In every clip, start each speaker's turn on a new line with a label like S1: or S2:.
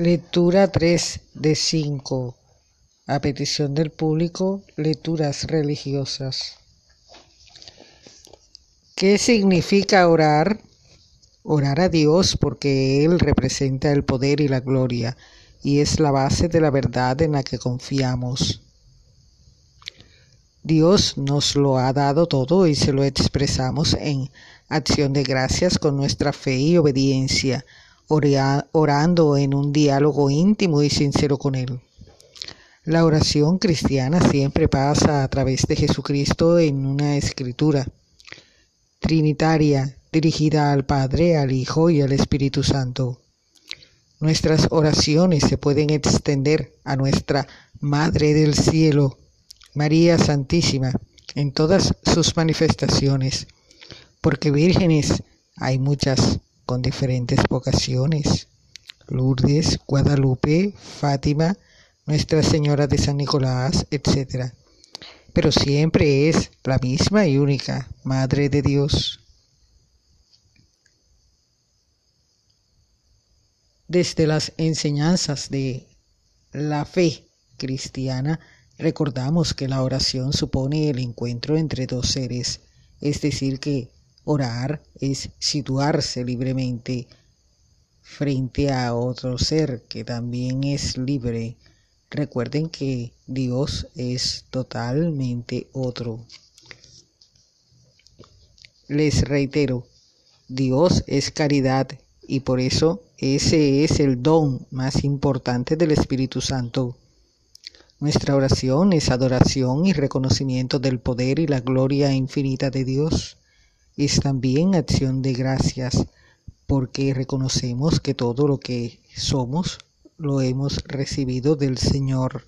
S1: Lectura 3 de 5. A petición del público, lecturas religiosas. ¿Qué significa orar? Orar a Dios porque Él representa el poder y la gloria y es la base de la verdad en la que confiamos. Dios nos lo ha dado todo y se lo expresamos en acción de gracias con nuestra fe y obediencia orando en un diálogo íntimo y sincero con Él. La oración cristiana siempre pasa a través de Jesucristo en una escritura trinitaria dirigida al Padre, al Hijo y al Espíritu Santo. Nuestras oraciones se pueden extender a nuestra Madre del Cielo, María Santísima, en todas sus manifestaciones, porque vírgenes hay muchas con diferentes vocaciones. Lourdes, Guadalupe, Fátima, Nuestra Señora de San Nicolás, etc. Pero siempre es la misma y única Madre de Dios. Desde las enseñanzas de la fe cristiana, recordamos que la oración supone el encuentro entre dos seres, es decir, que Orar es situarse libremente frente a otro ser que también es libre. Recuerden que Dios es totalmente otro. Les reitero, Dios es caridad y por eso ese es el don más importante del Espíritu Santo. Nuestra oración es adoración y reconocimiento del poder y la gloria infinita de Dios es también acción de gracias porque reconocemos que todo lo que somos lo hemos recibido del Señor.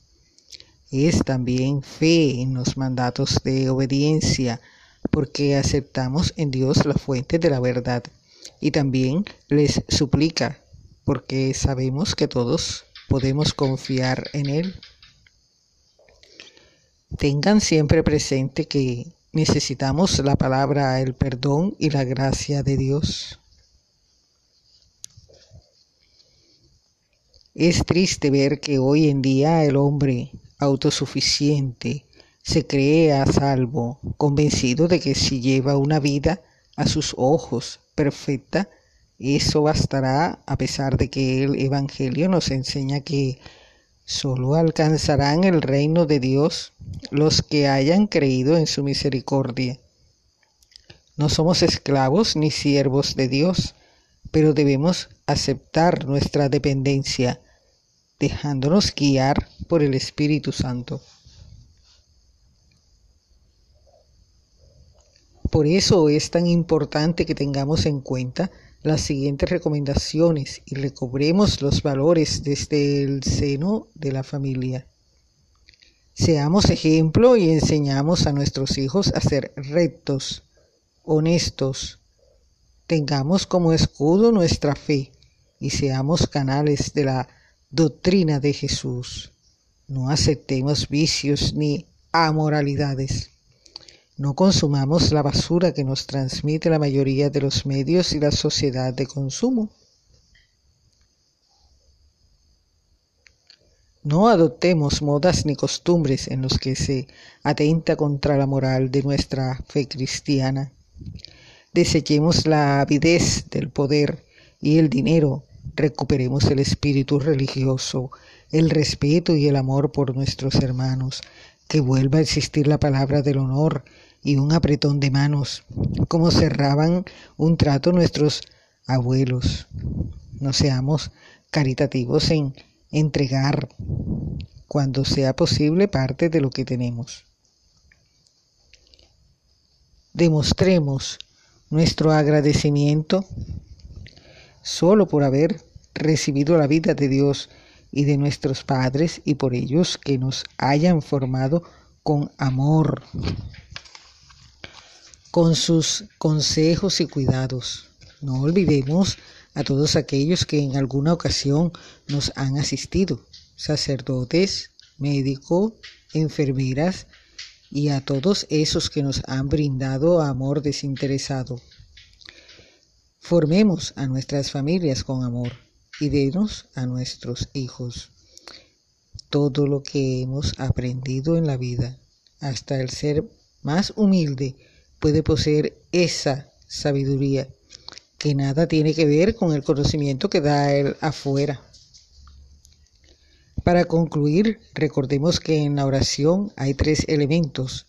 S1: Es también fe en los mandatos de obediencia porque aceptamos en Dios la fuente de la verdad y también les suplica porque sabemos que todos podemos confiar en Él. Tengan siempre presente que necesitamos la palabra, el perdón y la gracia de Dios. Es triste ver que hoy en día el hombre autosuficiente se cree a salvo, convencido de que si lleva una vida a sus ojos perfecta, eso bastará a pesar de que el Evangelio nos enseña que Solo alcanzarán el reino de Dios los que hayan creído en su misericordia. No somos esclavos ni siervos de Dios, pero debemos aceptar nuestra dependencia, dejándonos guiar por el Espíritu Santo. Por eso es tan importante que tengamos en cuenta las siguientes recomendaciones y recobremos los valores desde el seno de la familia. Seamos ejemplo y enseñamos a nuestros hijos a ser rectos, honestos. Tengamos como escudo nuestra fe y seamos canales de la doctrina de Jesús. No aceptemos vicios ni amoralidades. No consumamos la basura que nos transmite la mayoría de los medios y la sociedad de consumo. No adoptemos modas ni costumbres en los que se atenta contra la moral de nuestra fe cristiana. Desechemos la avidez del poder y el dinero. Recuperemos el espíritu religioso, el respeto y el amor por nuestros hermanos. Que vuelva a existir la palabra del honor y un apretón de manos, como cerraban un trato nuestros abuelos. No seamos caritativos en entregar cuando sea posible parte de lo que tenemos. Demostremos nuestro agradecimiento solo por haber recibido la vida de Dios y de nuestros padres y por ellos que nos hayan formado con amor con sus consejos y cuidados. No olvidemos a todos aquellos que en alguna ocasión nos han asistido, sacerdotes, médicos, enfermeras y a todos esos que nos han brindado amor desinteresado. Formemos a nuestras familias con amor y denos a nuestros hijos todo lo que hemos aprendido en la vida, hasta el ser más humilde puede poseer esa sabiduría que nada tiene que ver con el conocimiento que da él afuera. Para concluir, recordemos que en la oración hay tres elementos,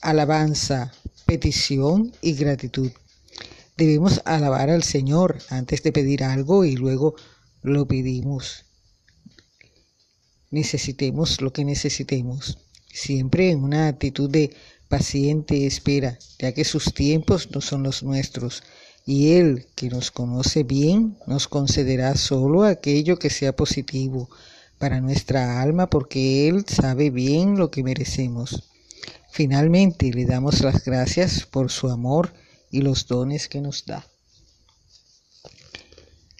S1: alabanza, petición y gratitud. Debemos alabar al Señor antes de pedir algo y luego lo pedimos. Necesitemos lo que necesitemos, siempre en una actitud de paciente espera, ya que sus tiempos no son los nuestros y Él, que nos conoce bien, nos concederá solo aquello que sea positivo para nuestra alma, porque Él sabe bien lo que merecemos. Finalmente, le damos las gracias por su amor y los dones que nos da.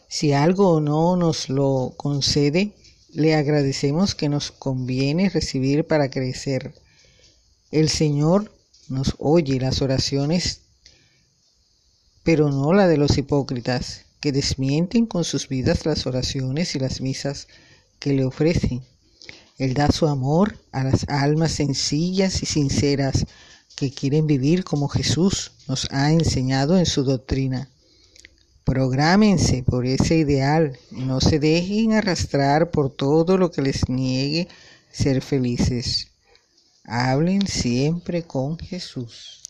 S1: Si algo no nos lo concede, le agradecemos que nos conviene recibir para crecer. El Señor nos oye las oraciones pero no la de los hipócritas, que desmienten con sus vidas las oraciones y las misas que le ofrecen. Él da su amor a las almas sencillas y sinceras que quieren vivir como Jesús nos ha enseñado en su doctrina. Prográmense por ese ideal, no se dejen arrastrar por todo lo que les niegue ser felices. Hablen siempre con Jesús.